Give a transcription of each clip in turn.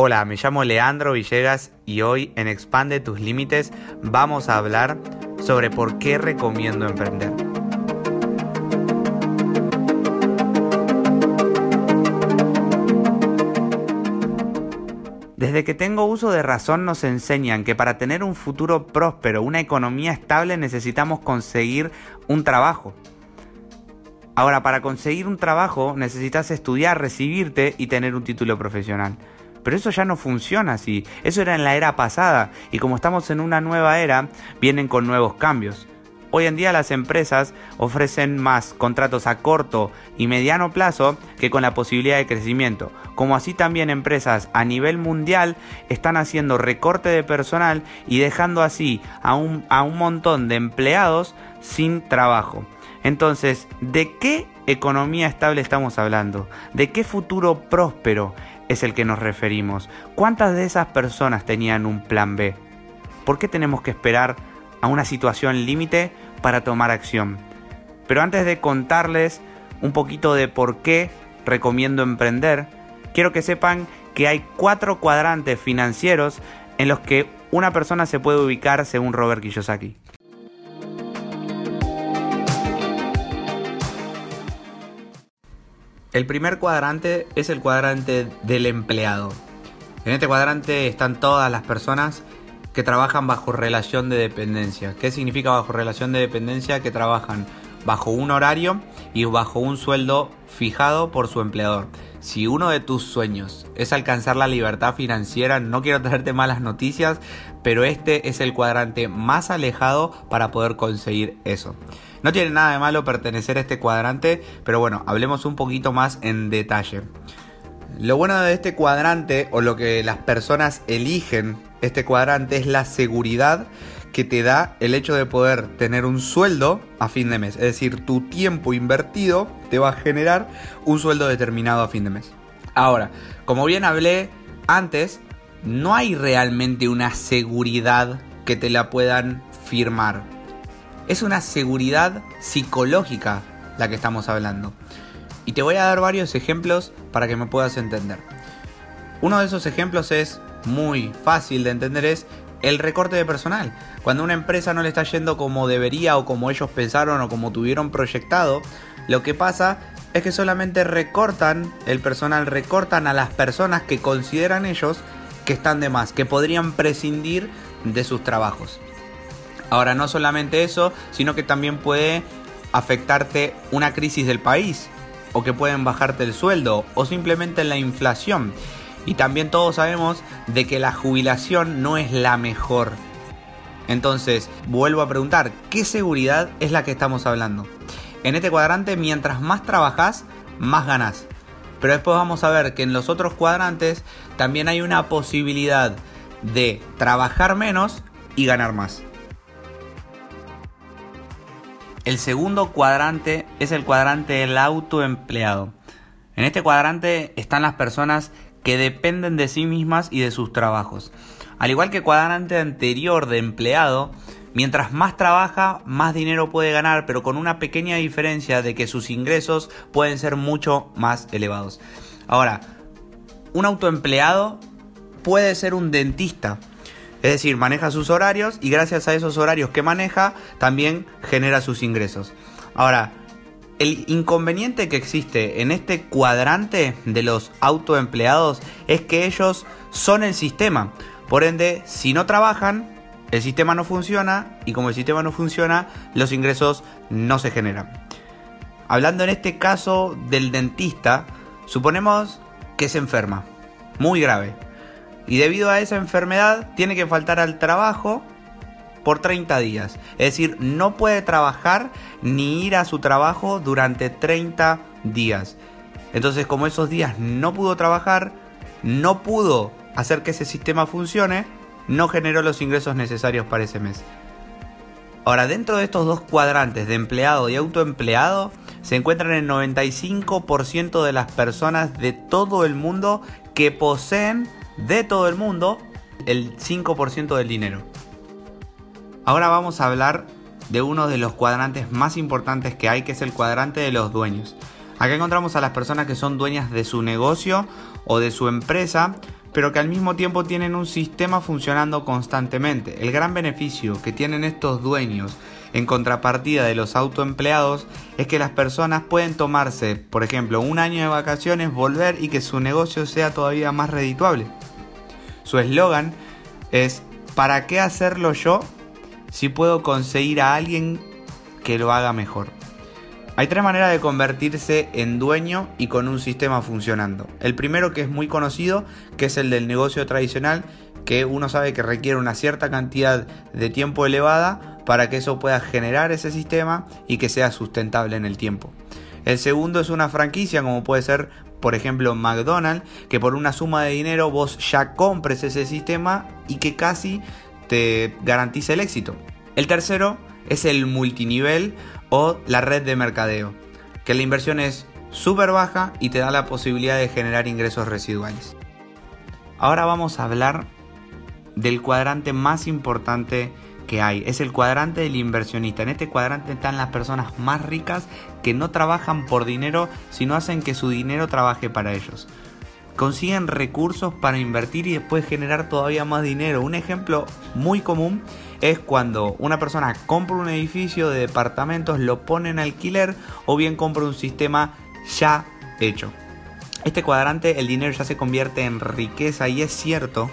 Hola, me llamo Leandro Villegas y hoy en Expande tus Límites vamos a hablar sobre por qué recomiendo emprender. Desde que tengo uso de razón nos enseñan que para tener un futuro próspero, una economía estable, necesitamos conseguir un trabajo. Ahora, para conseguir un trabajo necesitas estudiar, recibirte y tener un título profesional. Pero eso ya no funciona así. Eso era en la era pasada. Y como estamos en una nueva era, vienen con nuevos cambios. Hoy en día las empresas ofrecen más contratos a corto y mediano plazo que con la posibilidad de crecimiento. Como así también empresas a nivel mundial están haciendo recorte de personal y dejando así a un, a un montón de empleados sin trabajo. Entonces, ¿de qué economía estable estamos hablando? ¿De qué futuro próspero? Es el que nos referimos. ¿Cuántas de esas personas tenían un plan B? ¿Por qué tenemos que esperar a una situación límite para tomar acción? Pero antes de contarles un poquito de por qué recomiendo emprender, quiero que sepan que hay cuatro cuadrantes financieros en los que una persona se puede ubicar según Robert Kiyosaki. El primer cuadrante es el cuadrante del empleado. En este cuadrante están todas las personas que trabajan bajo relación de dependencia. ¿Qué significa bajo relación de dependencia? Que trabajan bajo un horario y bajo un sueldo fijado por su empleador. Si uno de tus sueños es alcanzar la libertad financiera, no quiero traerte malas noticias, pero este es el cuadrante más alejado para poder conseguir eso. No tiene nada de malo pertenecer a este cuadrante, pero bueno, hablemos un poquito más en detalle. Lo bueno de este cuadrante, o lo que las personas eligen este cuadrante, es la seguridad que te da el hecho de poder tener un sueldo a fin de mes. Es decir, tu tiempo invertido te va a generar un sueldo determinado a fin de mes. Ahora, como bien hablé antes, no hay realmente una seguridad que te la puedan firmar. Es una seguridad psicológica la que estamos hablando. Y te voy a dar varios ejemplos para que me puedas entender. Uno de esos ejemplos es muy fácil de entender es el recorte de personal. Cuando una empresa no le está yendo como debería o como ellos pensaron o como tuvieron proyectado, lo que pasa es que solamente recortan el personal, recortan a las personas que consideran ellos que están de más, que podrían prescindir de sus trabajos. Ahora, no solamente eso, sino que también puede afectarte una crisis del país, o que pueden bajarte el sueldo, o simplemente la inflación. Y también todos sabemos de que la jubilación no es la mejor. Entonces, vuelvo a preguntar, ¿qué seguridad es la que estamos hablando? En este cuadrante, mientras más trabajas, más ganas. Pero después vamos a ver que en los otros cuadrantes también hay una posibilidad de trabajar menos y ganar más. El segundo cuadrante es el cuadrante del autoempleado. En este cuadrante están las personas que dependen de sí mismas y de sus trabajos. Al igual que cuadrante anterior de empleado, mientras más trabaja, más dinero puede ganar, pero con una pequeña diferencia de que sus ingresos pueden ser mucho más elevados. Ahora, un autoempleado puede ser un dentista, es decir, maneja sus horarios y gracias a esos horarios que maneja también genera sus ingresos. Ahora, el inconveniente que existe en este cuadrante de los autoempleados es que ellos son el sistema. Por ende, si no trabajan, el sistema no funciona y como el sistema no funciona, los ingresos no se generan. Hablando en este caso del dentista, suponemos que se enferma, muy grave y debido a esa enfermedad tiene que faltar al trabajo por 30 días. Es decir, no puede trabajar ni ir a su trabajo durante 30 días. Entonces, como esos días no pudo trabajar, no pudo hacer que ese sistema funcione, no generó los ingresos necesarios para ese mes. Ahora, dentro de estos dos cuadrantes de empleado y autoempleado, se encuentran el 95% de las personas de todo el mundo que poseen de todo el mundo el 5% del dinero. Ahora vamos a hablar de uno de los cuadrantes más importantes que hay, que es el cuadrante de los dueños. Acá encontramos a las personas que son dueñas de su negocio o de su empresa, pero que al mismo tiempo tienen un sistema funcionando constantemente. El gran beneficio que tienen estos dueños en contrapartida de los autoempleados es que las personas pueden tomarse, por ejemplo, un año de vacaciones, volver y que su negocio sea todavía más redituable. Su eslogan es ¿para qué hacerlo yo si puedo conseguir a alguien que lo haga mejor? Hay tres maneras de convertirse en dueño y con un sistema funcionando. El primero que es muy conocido, que es el del negocio tradicional, que uno sabe que requiere una cierta cantidad de tiempo elevada para que eso pueda generar ese sistema y que sea sustentable en el tiempo. El segundo es una franquicia, como puede ser, por ejemplo, McDonald's, que por una suma de dinero vos ya compres ese sistema y que casi te garantiza el éxito. El tercero es el multinivel o la red de mercadeo, que la inversión es súper baja y te da la posibilidad de generar ingresos residuales. Ahora vamos a hablar del cuadrante más importante que hay. Es el cuadrante del inversionista. En este cuadrante están las personas más ricas que no trabajan por dinero, sino hacen que su dinero trabaje para ellos. Consiguen recursos para invertir y después generar todavía más dinero. Un ejemplo muy común es cuando una persona compra un edificio de departamentos, lo pone en alquiler o bien compra un sistema ya hecho. Este cuadrante, el dinero ya se convierte en riqueza y es cierto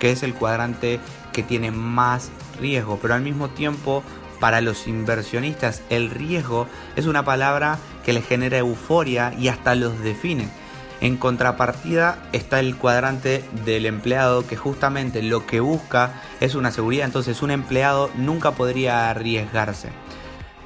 que es el cuadrante que tiene más riesgo, pero al mismo tiempo para los inversionistas el riesgo es una palabra que les genera euforia y hasta los define. En contrapartida está el cuadrante del empleado que justamente lo que busca es una seguridad, entonces un empleado nunca podría arriesgarse.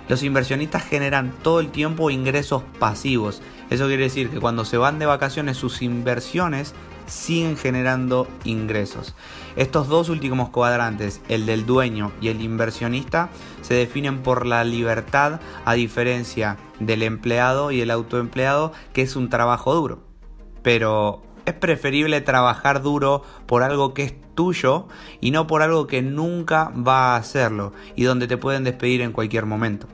Los inversionistas generan todo el tiempo ingresos pasivos. Eso quiere decir que cuando se van de vacaciones sus inversiones siguen generando ingresos. Estos dos últimos cuadrantes, el del dueño y el inversionista, se definen por la libertad a diferencia del empleado y el autoempleado, que es un trabajo duro pero es preferible trabajar duro por algo que es tuyo y no por algo que nunca va a hacerlo y donde te pueden despedir en cualquier momento.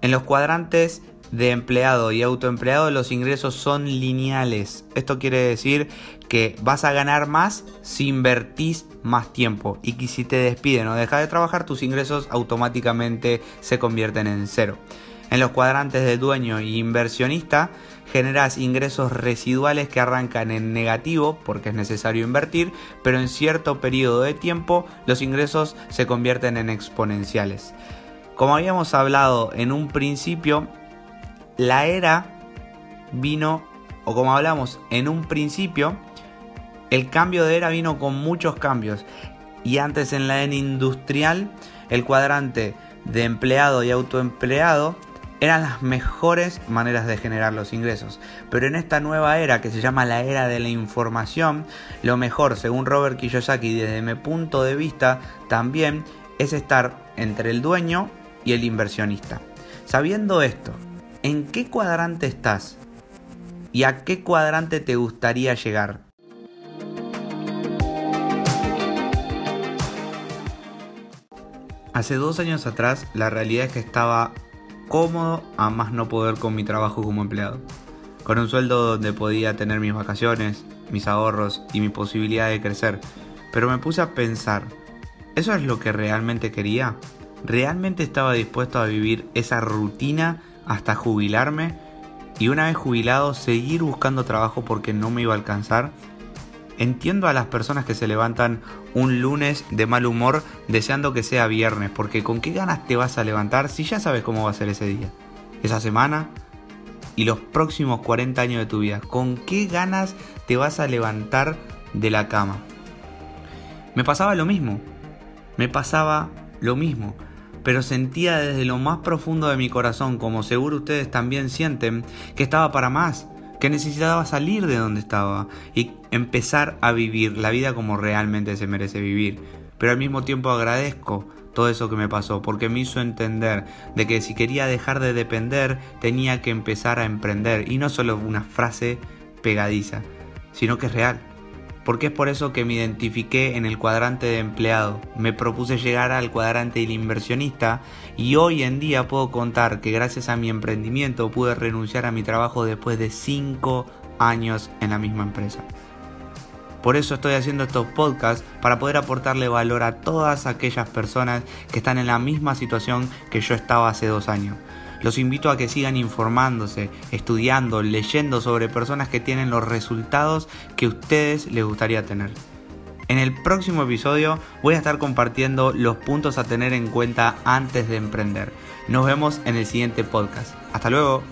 En los cuadrantes de empleado y autoempleado los ingresos son lineales. Esto quiere decir que vas a ganar más si invertís más tiempo y que si te despiden o dejas de trabajar tus ingresos automáticamente se convierten en cero. En los cuadrantes de dueño e inversionista generas ingresos residuales que arrancan en negativo porque es necesario invertir, pero en cierto periodo de tiempo los ingresos se convierten en exponenciales. Como habíamos hablado en un principio, la era vino, o como hablamos en un principio, el cambio de era vino con muchos cambios. Y antes en la era industrial, el cuadrante de empleado y autoempleado eran las mejores maneras de generar los ingresos. Pero en esta nueva era que se llama la era de la información, lo mejor, según Robert Kiyosaki, desde mi punto de vista, también es estar entre el dueño y el inversionista. Sabiendo esto, ¿en qué cuadrante estás? ¿Y a qué cuadrante te gustaría llegar? Hace dos años atrás la realidad es que estaba cómodo a más no poder con mi trabajo como empleado. Con un sueldo donde podía tener mis vacaciones, mis ahorros y mi posibilidad de crecer. Pero me puse a pensar, ¿eso es lo que realmente quería? ¿Realmente estaba dispuesto a vivir esa rutina hasta jubilarme? Y una vez jubilado seguir buscando trabajo porque no me iba a alcanzar? Entiendo a las personas que se levantan un lunes de mal humor deseando que sea viernes, porque con qué ganas te vas a levantar si ya sabes cómo va a ser ese día, esa semana y los próximos 40 años de tu vida. ¿Con qué ganas te vas a levantar de la cama? Me pasaba lo mismo, me pasaba lo mismo, pero sentía desde lo más profundo de mi corazón, como seguro ustedes también sienten, que estaba para más, que necesitaba salir de donde estaba y empezar a vivir la vida como realmente se merece vivir. Pero al mismo tiempo agradezco todo eso que me pasó porque me hizo entender de que si quería dejar de depender tenía que empezar a emprender y no solo una frase pegadiza, sino que es real porque es por eso que me identifiqué en el cuadrante de empleado. Me propuse llegar al cuadrante del inversionista y hoy en día puedo contar que gracias a mi emprendimiento pude renunciar a mi trabajo después de 5 años en la misma empresa. Por eso estoy haciendo estos podcasts para poder aportarle valor a todas aquellas personas que están en la misma situación que yo estaba hace dos años. Los invito a que sigan informándose, estudiando, leyendo sobre personas que tienen los resultados que ustedes les gustaría tener. En el próximo episodio voy a estar compartiendo los puntos a tener en cuenta antes de emprender. Nos vemos en el siguiente podcast. Hasta luego.